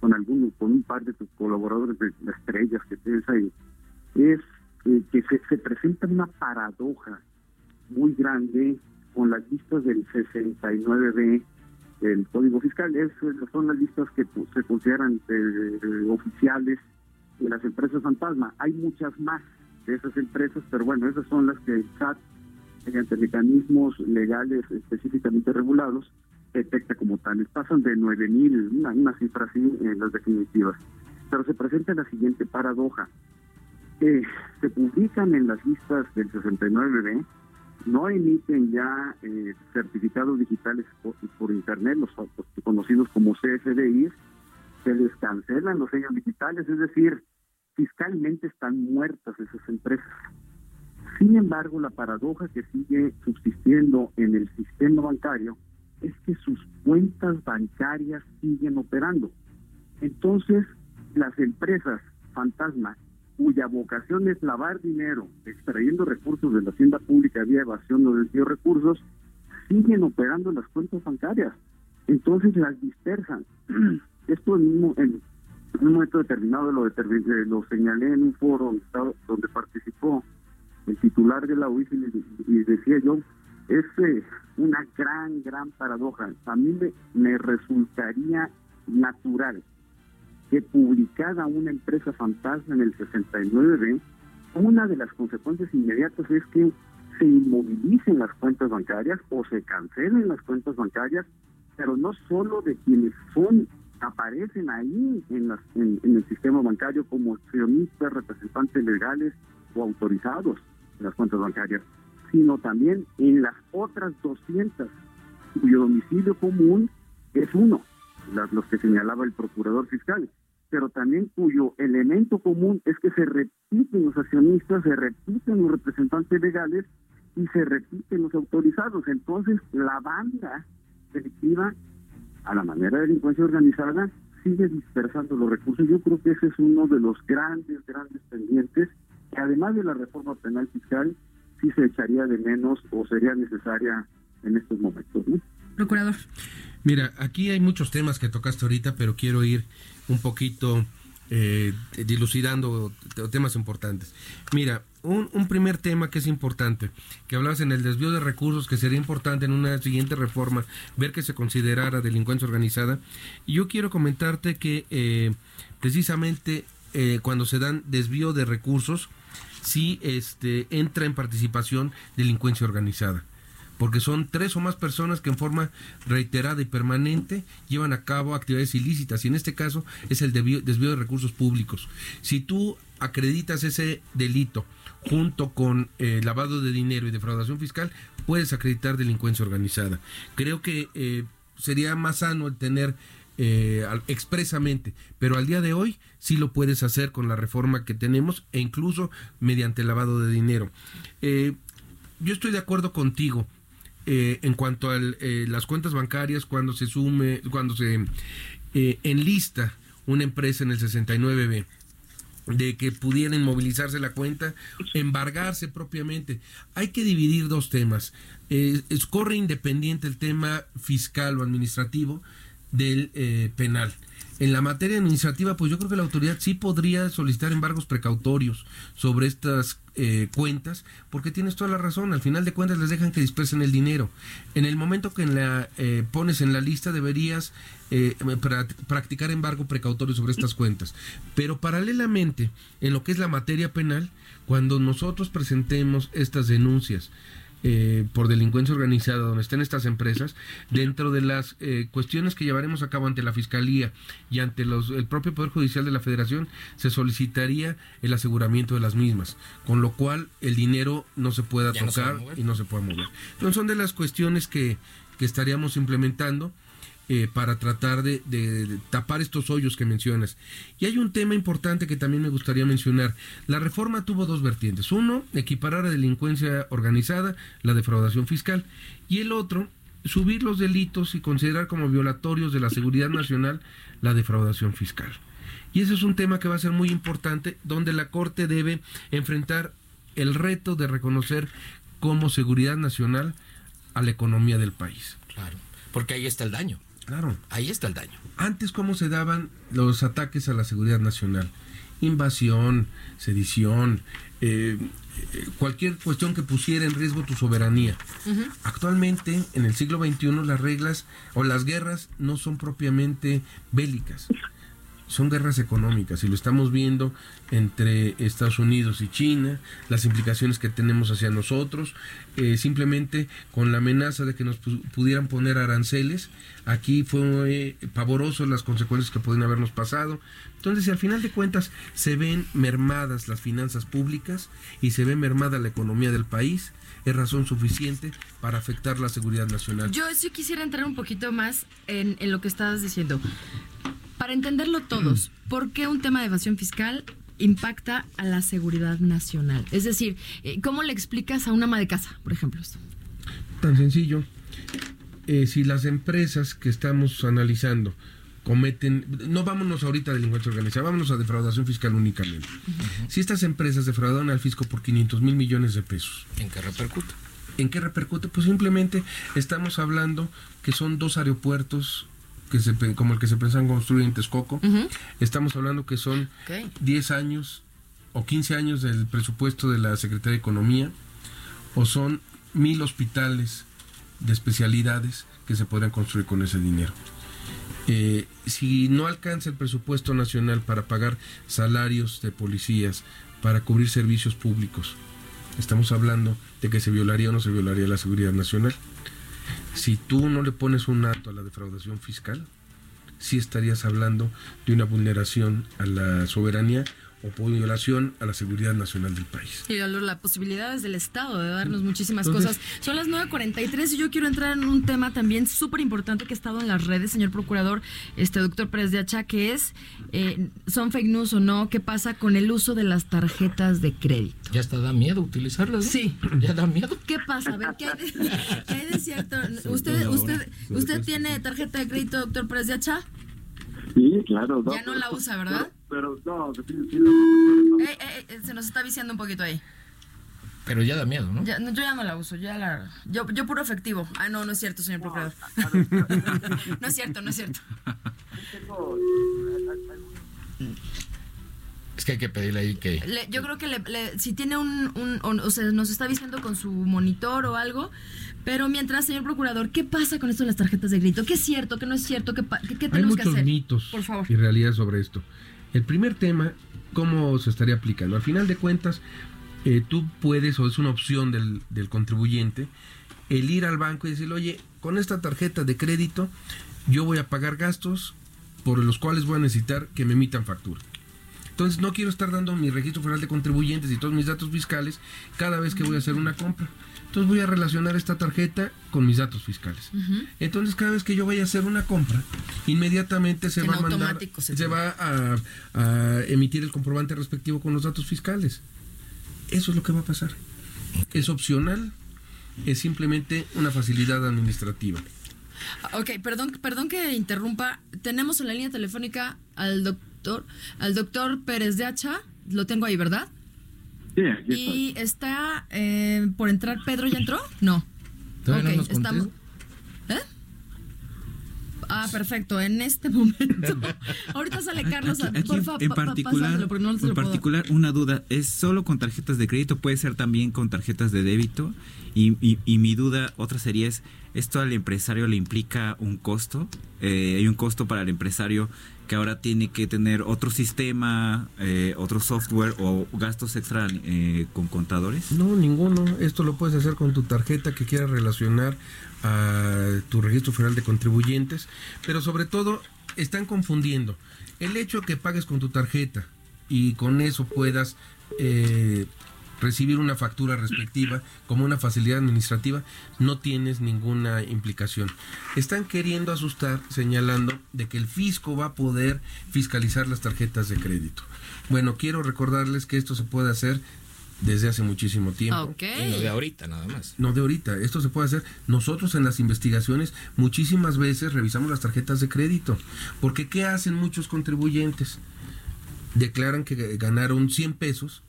con algún, con un par de tus colaboradores de las estrellas que tienes ahí, es eh, que se, se presenta una paradoja muy grande con las listas del 69B del Código Fiscal. Es, son las listas que pues, se consideran oficiales de las empresas fantasma. Hay muchas más de esas empresas, pero bueno, esas son las que el SAT, mediante mecanismos legales específicamente regulados, detecta como tales. Pasan de 9.000, una, una cifra así en las definitivas. Pero se presenta la siguiente paradoja. Eh, se publican en las listas del 69B, no emiten ya eh, certificados digitales por, Internet, los, conocidos como CFDIs, se les cancelan los sellos digitales, es decir, fiscalmente están muertas esas empresas. Sin embargo, la paradoja que sigue subsistiendo en el sistema bancario es que sus cuentas bancarias siguen operando. Entonces, las empresas fantasma, cuya vocación es lavar dinero, extrayendo recursos de la hacienda pública vía evasión o desvío de recursos, siguen operando las cuentas bancarias. Entonces las dispersan. Esto en un, momento determinado lo, lo señalé en un foro donde participó el titular de la UIF y decía yo, es eh, una gran, gran paradoja. A mí me, resultaría natural que publicada una empresa fantasma en el 69, una de las consecuencias inmediatas es que se inmovilicen las cuentas bancarias o se cancelen las cuentas bancarias, pero no solo de quienes son aparecen ahí en, las, en, en el sistema bancario como accionistas, representantes legales o autorizados en las cuentas bancarias, sino también en las otras 200 cuyo domicilio común es uno, los que señalaba el procurador fiscal. pero también cuyo elemento común es que se repiten los accionistas, se repiten los representantes legales y se repiten los autorizados. Entonces, la banda delictiva, a la manera de delincuencia organizada, sigue dispersando los recursos. Yo creo que ese es uno de los grandes, grandes pendientes, que además de la reforma penal fiscal, sí se echaría de menos o sería necesaria en estos momentos. ¿no? Procurador. Mira, aquí hay muchos temas que tocaste ahorita, pero quiero ir un poquito eh, dilucidando temas importantes. Mira, un, primer tema que es importante, que hablabas en el desvío de recursos, que sería importante en una siguiente reforma ver que se considerara delincuencia organizada. Y yo quiero comentarte que eh, precisamente eh, cuando se dan desvío de recursos, sí este, entra en participación delincuencia organizada porque son tres o más personas que en forma reiterada y permanente llevan a cabo actividades ilícitas y en este caso es el desvío, de recursos públicos. Si tú acreditas ese delito junto con eh, lavado de dinero y defraudación fiscal, puedes acreditar delincuencia organizada. Creo que eh, sería más sano el tener eh, expresamente, pero al día de hoy sí lo puedes hacer con la reforma que tenemos e incluso mediante lavado de dinero. yo estoy de acuerdo contigo eh, en cuanto a eh, las cuentas bancarias cuando se sume, cuando se eh, enlista una empresa en el 69B de que pudiera inmovilizarse la cuenta, embargarse propiamente. Hay que dividir dos temas. es, corre independiente el tema fiscal o administrativo del penal. En la materia administrativa, pues yo creo que la autoridad sí podría solicitar embargos precautorios sobre estas eh, cuentas, porque tienes toda la razón, al final de cuentas les dejan que dispersen el dinero. En el momento que la eh, pones en la lista deberías eh, practicar embargo precautorio sobre estas cuentas. Pero paralelamente, en lo que es la materia penal, cuando nosotros presentemos estas denuncias, eh, por delincuencia organizada donde estén estas empresas, dentro de las eh, cuestiones que llevaremos a cabo ante la Fiscalía y ante los, el propio Poder Judicial de la Federación, se solicitaría el aseguramiento de las mismas, con lo cual el dinero no se pueda tocar y no se pueda mover. Entonces son de las cuestiones que, que estaríamos implementando eh, para tratar de, tapar estos hoyos que mencionas. Y hay un tema importante que también me gustaría mencionar. La reforma tuvo dos vertientes. Uno, equiparar a delincuencia organizada la defraudación fiscal. Y el otro, subir los delitos y considerar como violatorios de la seguridad nacional la defraudación fiscal. Y ese es un tema que va a ser muy importante, donde la Corte debe enfrentar el reto de reconocer como seguridad nacional a la economía del país. Claro, porque ahí está el daño. Claro. Ahí está el daño. Antes, ¿cómo se daban los ataques a la seguridad nacional? Invasión, sedición, eh, cualquier cuestión que pusiera en riesgo tu soberanía. Actualmente, en el siglo XXI, las reglas o las guerras no son propiamente bélicas son guerras económicas y lo estamos viendo entre Estados Unidos y China, las implicaciones que tenemos hacia nosotros, eh, simplemente con la amenaza de que nos pudieran poner aranceles, aquí fue pavoroso las consecuencias que pueden habernos pasado. Entonces, si al final de cuentas se ven mermadas las finanzas públicas y se ve mermada la economía del país, es razón suficiente para afectar la seguridad nacional. Yo sí quisiera entrar un poquito más en, en lo que estabas diciendo. Para entenderlo todos, ¿por qué un tema de evasión fiscal impacta a la seguridad nacional? Es decir, eh, ¿cómo le explicas a una ama de casa, por ejemplo? Tan sencillo. Eh, si las empresas que estamos analizando cometen, no vámonos ahorita a delincuencia organizada, vámonos a defraudación fiscal únicamente. Si estas empresas defraudan al fisco por 500 mil millones de pesos. ¿En qué repercute? ¿En qué repercute? Pues simplemente estamos hablando que son dos aeropuertos que se, como el que se en construir en Texcoco. Estamos hablando que son 10 años o 15 años del presupuesto de la Secretaría de Economía, o son mil hospitales de especialidades que se podrían construir con ese dinero. Eh, si no alcanza el presupuesto nacional para pagar salarios de policías, para cubrir servicios públicos, estamos hablando de que se violaría o no se violaría la seguridad nacional. Si tú no le pones un acto a la defraudación fiscal, sí estarías hablando de una vulneración a la soberanía o por violación a la seguridad nacional del país. Y las posibilidades del Estado de darnos muchísimas Entonces- cosas. Son las 9.43 y yo quiero entrar en un tema también súper importante que ha estado en las redes, señor procurador, este doctor Pérez de Hacha, que es, eh, ¿son fake news o no? ¿Qué pasa con el uso de las tarjetas de crédito? Ya hasta da miedo utilizarlas. ¿no? Sí. Ya da miedo. ¿Qué pasa? A ver, ¿qué hay de, qué hay de cierto? ¿Usted, usted, usted tiene tarjeta de crédito, doctor Pérez de Hacha? Sí, claro. Ya no la usa, ¿verdad? Pero, no, sí, sí Eh, eh, eh, se nos está viciando un poquito ahí. Pero ya da miedo, ¿no? Ya, no, yo ya no la uso, ya la... Yo, yo puro efectivo. Ah, no, no es cierto, señor procurador. no es cierto, no es cierto. Es que hay que pedirle ahí que. Le- yo creo que le- le- si tiene un, un- o, o sea, nos está diciendo con su monitor o algo, pero mientras, señor procurador, ¿qué pasa con esto de las tarjetas de grito? ¿Qué es cierto? ¿Qué no es cierto? ¿Qué, pa- qué- qué Hay tenemos que muchos hacer? mitos Por favor. y realidades sobre esto. El primer tema, ¿cómo se estaría aplicando? Al final de cuentas, eh, tú puedes, o es una opción del, del contribuyente, el ir al banco y decirle, oye, con esta tarjeta de crédito yo voy a pagar gastos por los cuales voy a necesitar que me emitan factura. Entonces no quiero estar dando mi registro federal de contribuyentes y todos mis datos fiscales cada vez que voy a hacer una compra. Entonces voy a relacionar esta tarjeta con mis datos fiscales. Entonces cada vez que yo vaya a hacer una compra, inmediatamente se En va a mandar, se se, va a, a emitir el comprobante respectivo con los datos fiscales. Eso es lo que va a pasar. Es opcional, es simplemente una facilidad administrativa. Ok, perdón, perdón que interrumpa. Tenemos en la línea telefónica al doctor, al doctor Pérez de Hacha. Lo tengo ahí, ¿verdad? Sí, aquí estoy. Y está eh, por entrar. ¿Pedro ya entró? No. Todavía no Ok, nos contesta. estamos. ¿Eh? Ah, perfecto. En este momento. Ahorita sale Carlos. Aquí- aquí por en- favor, en pa- pa- particular, no en una duda, ¿es solo con tarjetas de crédito? ¿Puede ser también con tarjetas de débito? Y, y- y mi duda, otra sería es, ¿esto al empresario le implica un costo? Eh, ¿Hay un costo para el empresario que ahora tiene que tener otro sistema, eh, otro software o gastos extra eh, con contadores? No, ninguno. Esto lo puedes hacer con tu tarjeta que quieras relacionar a tu registro federal de contribuyentes, pero sobre todo están confundiendo el hecho que pagues con tu tarjeta y con eso puedas eh, recibir una factura respectiva como una facilidad administrativa, no tienes ninguna implicación. Están queriendo asustar señalando de que el fisco va a poder fiscalizar las tarjetas de crédito. Bueno, quiero recordarles que esto se puede hacer desde hace muchísimo tiempo. Ok. En lo de ahorita, nada más. No de ahorita, esto se puede hacer. Nosotros en las investigaciones muchísimas veces revisamos las tarjetas de crédito. Porque ¿qué hacen muchos contribuyentes? Declaran que ganaron 100 pesos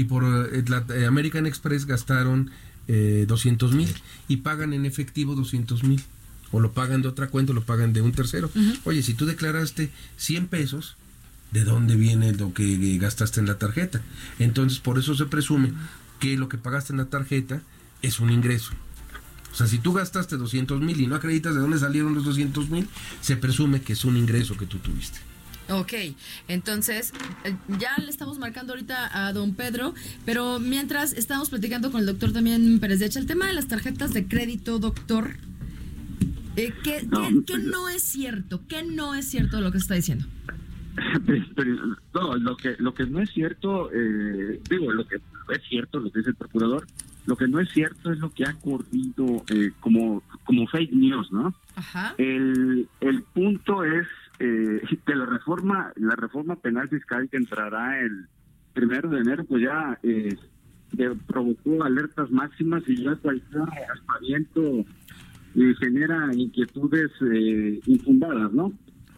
y por eh, la- eh, American Express gastaron eh, 200 mil y pagan en efectivo 200 mil. O lo pagan de otra cuenta o lo pagan de un tercero. Oye, si tú declaraste 100 pesos, ¿de dónde viene lo que gastaste en la tarjeta? Entonces, por eso se presume que lo que pagaste en la tarjeta es un ingreso. O sea, si tú gastaste 200 mil y no acreditas de dónde salieron los 200 mil, se presume que es un ingreso que tú tuviste. Ok, entonces eh, ya le estamos marcando ahorita a don Pedro, pero mientras estamos platicando con el doctor también Pérez de Hacha, el tema de las tarjetas de crédito, doctor, eh, ¿qué, No, qué- qué pues, no es cierto? ¿Qué no es cierto de lo que está diciendo? Pero, no, lo que lo que no es cierto, eh, digo, lo que es cierto, lo que dice el procurador, lo que no es cierto es lo que ha corrido eh, como como fake news, ¿no? Ajá. El, el punto es eh, que la reforma la reforma penal fiscal que entrará el primero de enero, pues ya eh, de- provocó alertas máximas y ya cualquier aspaviento eh, genera inquietudes eh, infundadas, ¿no?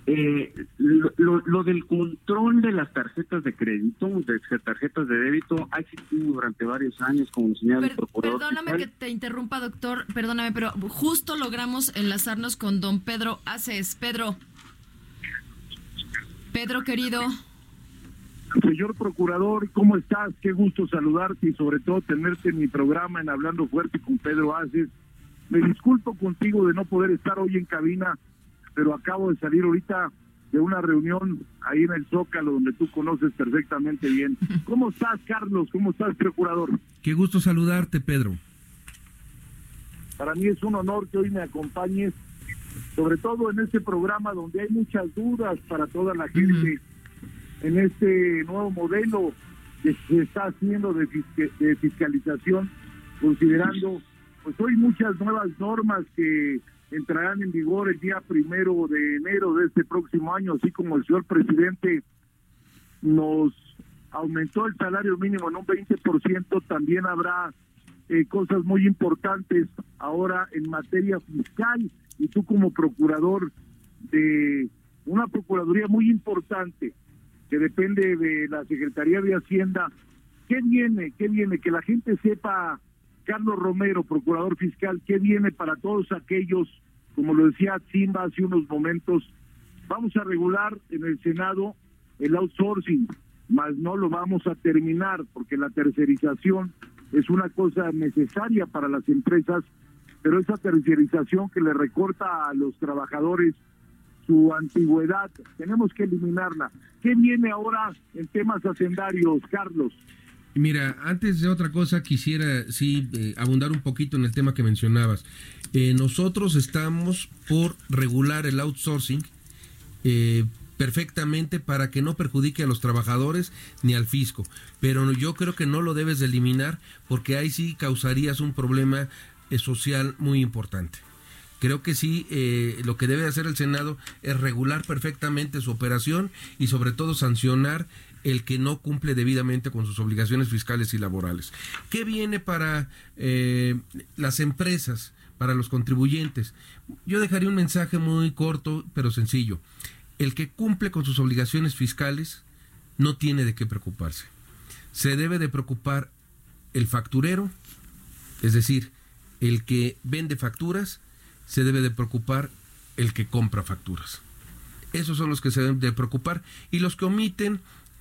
Eh, lo, lo- lo del control de las tarjetas de crédito, de tarjetas de débito, ha existido durante varios años, como lo señala el procurador. perdóname que fiscal. te interrumpa, doctor, perdóname, pero justo logramos enlazarnos con don Pedro Aces. Pedro. Pedro, querido. Señor Procurador, ¿cómo estás? Qué gusto saludarte y sobre todo tenerte en mi programa en Hablando Fuerte con Pedro Aces. Me disculpo contigo de no poder estar hoy en cabina, pero acabo de salir ahorita de una reunión ahí en el Zócalo, donde tú conoces perfectamente bien. ¿Cómo estás, Carlos? ¿Cómo estás, Procurador? Qué gusto saludarte, Pedro. Para mí es un honor que hoy me acompañes, sobre todo en este programa donde hay muchas dudas para toda la gente. en este nuevo modelo que se está haciendo de, de fiscalización, considerando pues hoy muchas nuevas normas que entrarán en vigor el día primero de enero de este próximo año, así como el señor presidente nos aumentó el salario mínimo en un 20%, también habrá eh, cosas muy importantes ahora en materia fiscal y tú como procurador de una procuraduría muy importante que depende de la Secretaría de Hacienda, ¿qué viene? ¿Qué viene? Que la gente sepa, Carlos Romero, procurador fiscal, ¿qué viene para todos aquellos, como lo decía Simba hace unos momentos, vamos a regular en el Senado el outsourcing, mas no lo vamos a terminar porque la tercerización es una cosa necesaria para las empresas, pero esa tercerización que le recorta a los trabajadores su antigüedad, tenemos que eliminarla. ¿Qué viene ahora en temas hacendarios, Carlos? Mira, antes de otra cosa quisiera sí eh, abundar un poquito en el tema que mencionabas. Eh, nosotros estamos por regular el outsourcing eh, perfectamente para que no perjudique a los trabajadores ni al fisco. Pero yo creo que no lo debes de eliminar porque ahí sí causarías un problema eh, social muy importante. Creo que sí, eh, lo que debe hacer el Senado es regular perfectamente su operación y sobre todo sancionar el que no cumple debidamente con sus obligaciones fiscales y laborales. ¿Qué viene para eh, las empresas, para los contribuyentes? Yo dejaría un mensaje muy corto pero sencillo el que cumple con sus obligaciones fiscales no tiene de qué preocuparse. Se debe de preocupar el facturero, es decir, el que vende facturas, se debe de preocupar el que compra facturas. Esos son los que se deben de preocupar y los que omiten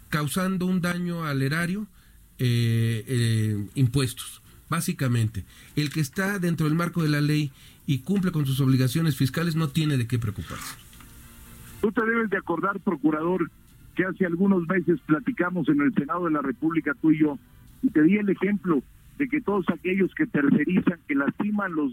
causando un daño al erario, eh, eh, impuestos. Básicamente, el que está dentro del marco de la ley y cumple con sus obligaciones fiscales no tiene de qué preocuparse. Tú te debes de acordar, procurador, que hace algunos meses platicamos en el Senado de la República tú y yo, y te di el ejemplo de que todos aquellos que tercerizan, que lastiman los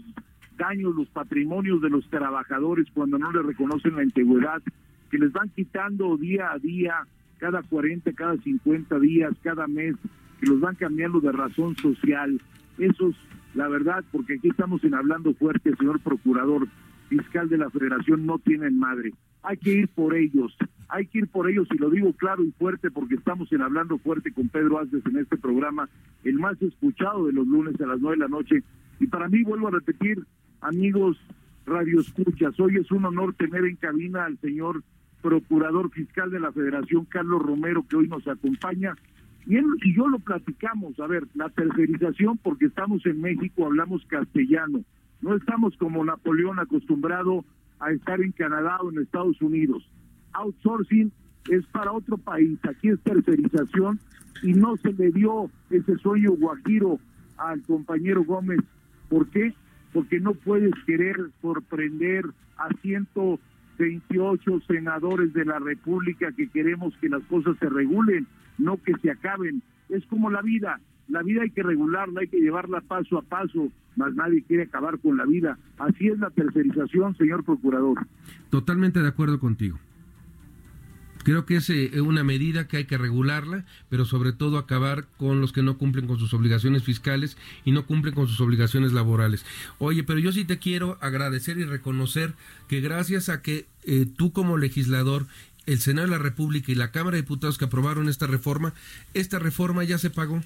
daños, los patrimonios de los trabajadores cuando no les reconocen la integridad, que les van quitando día a día, cada 40, cada 50 días, cada mes, que los van cambiando de razón social. Eso es la verdad, porque aquí estamos en hablando fuerte, señor procurador fiscal de la federación, no tienen madre hay que ir por ellos, hay que ir por ellos y lo digo claro y fuerte porque estamos en Hablando Fuerte con Pedro Azdes en este programa, el más escuchado de los lunes a las nueve de la noche. Y para mí, vuelvo a repetir, amigos Radio Escuchas, hoy es un honor tener en cabina al señor Procurador Fiscal de la Federación, Carlos Romero, que hoy nos acompaña. Y él y yo lo platicamos, a ver, la tercerización, porque estamos en México, hablamos castellano, no estamos como Napoleón acostumbrado a estar en Canadá o en Estados Unidos. Outsourcing es para otro país, aquí es tercerización y no se le dio ese sueño guajiro al compañero Gómez. ¿Por qué? Porque no puedes querer sorprender a 128 senadores de la República que queremos que las cosas se regulen, no que se acaben. Es como la vida, la vida hay que regularla, hay que llevarla paso a paso, mas nadie quiere acabar con la vida. Así es la tercerización, señor procurador. Totalmente de acuerdo contigo. Creo que es eh, una medida que hay que regularla, pero sobre todo acabar con los que no cumplen con sus obligaciones fiscales y no cumplen con sus obligaciones laborales. Oye, pero yo sí te quiero agradecer y reconocer que gracias a que eh, tú como legislador el Senado de la República y la Cámara de Diputados que aprobaron esta reforma, esta reforma ya se pagó.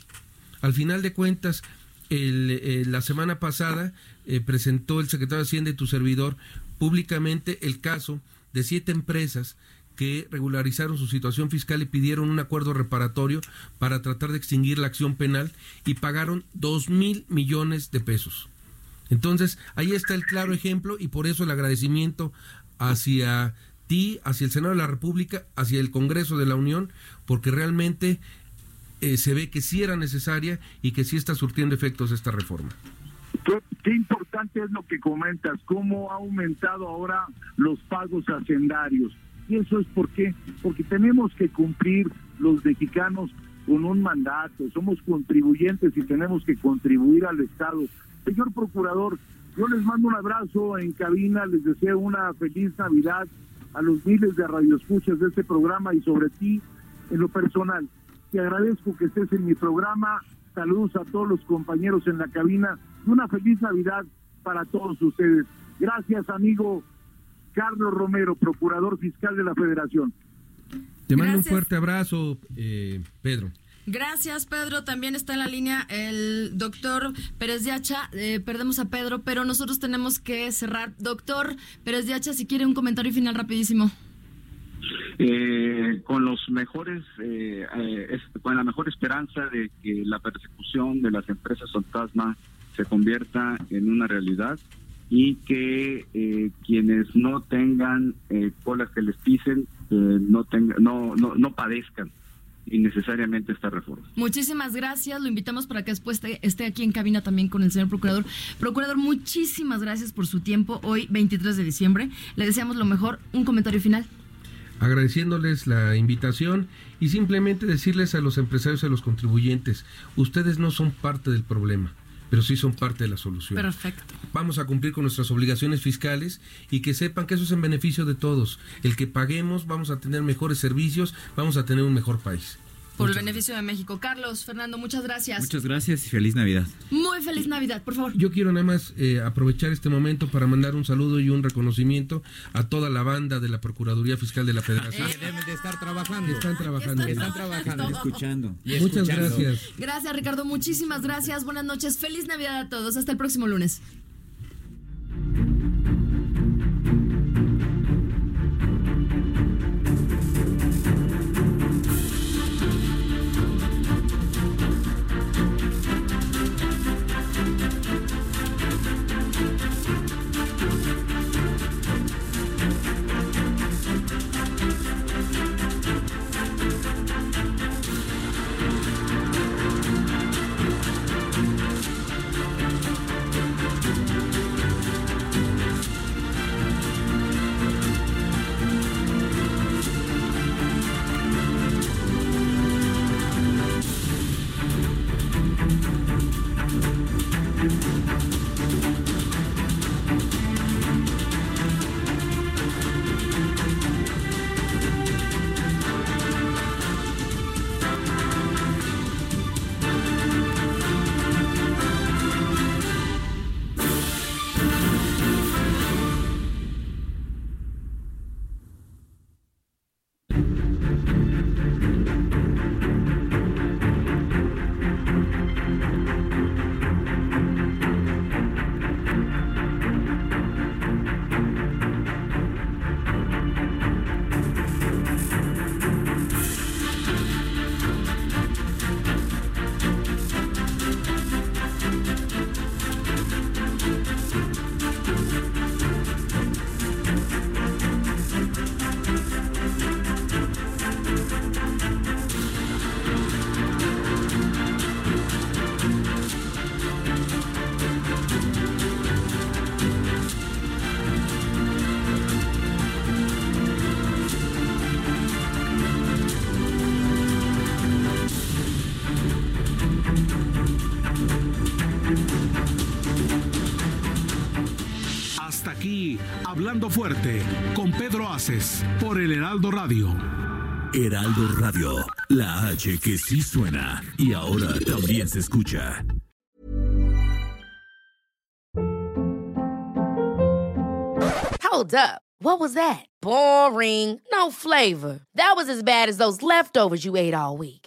Al final de cuentas, eh, la semana pasada eh, presentó el secretario de Hacienda y tu servidor públicamente el caso de siete empresas que regularizaron su situación fiscal y pidieron un acuerdo reparatorio para tratar de extinguir la acción penal y pagaron dos mil millones de pesos. Entonces, ahí está el claro ejemplo y por eso el agradecimiento hacia ti, hacia el Senado de la República, hacia el Congreso de la Unión, porque realmente eh, se ve que sí era necesaria y que sí está surtiendo efectos esta reforma. Qué, importante es lo que comentas, cómo ha aumentado ahora los pagos hacendarios. Y eso es porque, porque tenemos que cumplir los mexicanos con un mandato, somos contribuyentes y tenemos que contribuir al Estado. Señor Procurador, yo les mando un abrazo en cabina, les deseo una feliz Navidad a los miles de radioescuchas de este programa y sobre ti En lo personal, te agradezco que estés en mi programa. Saludos a todos los compañeros en la cabina una feliz Navidad para todos ustedes. Gracias, amigo Carlos Romero, procurador fiscal de la Federación. Te mando un fuerte abrazo, eh, Pedro. Gracias, Pedro. También está en la línea el doctor Pérez de Hacha. Eh, perdemos a Pedro, pero nosotros tenemos que cerrar. Doctor Pérez de Hacha, si quiere un comentario final rapidísimo. Eh, con los mejores, eh, con la mejor esperanza de que la persecución de las empresas fantasma se convierta en una realidad y que quienes no tengan colas que les pisen no, tengan, no, no, no padezcan innecesariamente esta reforma. Muchísimas gracias. Lo invitamos para que después esté aquí en cabina también con el señor procurador. Procurador, muchísimas gracias por su tiempo hoy, 23 de diciembre. Le deseamos lo mejor. Un comentario final. Agradeciéndoles la invitación y simplemente decirles a los empresarios y a los contribuyentes, ustedes no son parte del problema pero sí son parte de la solución. Perfecto. Vamos a cumplir con nuestras obligaciones fiscales y que sepan que eso es en beneficio de todos. El que paguemos, vamos a tener mejores servicios, vamos a tener un mejor país por el beneficio de México. Carlos, Fernando, muchas gracias. Muchas gracias y feliz Navidad. Muy feliz Navidad, por favor. Yo quiero nada más eh, aprovechar este momento para mandar un saludo y un reconocimiento a toda la banda de la Procuraduría Fiscal de la Federación. Que deben de estar trabajando. Están trabajando. Están, trabajando. escuchando. Muchas gracias. Gracias, Ricardo. Muchísimas gracias. Buenas noches. Feliz Navidad a todos. Hasta el próximo lunes. Fuerte con Pedro Aces por el Heraldo Radio. Heraldo Radio, la H que sí suena y ahora también se escucha. Hold up. What was that? Boring. No flavor. That was as bad as those leftovers you ate all week.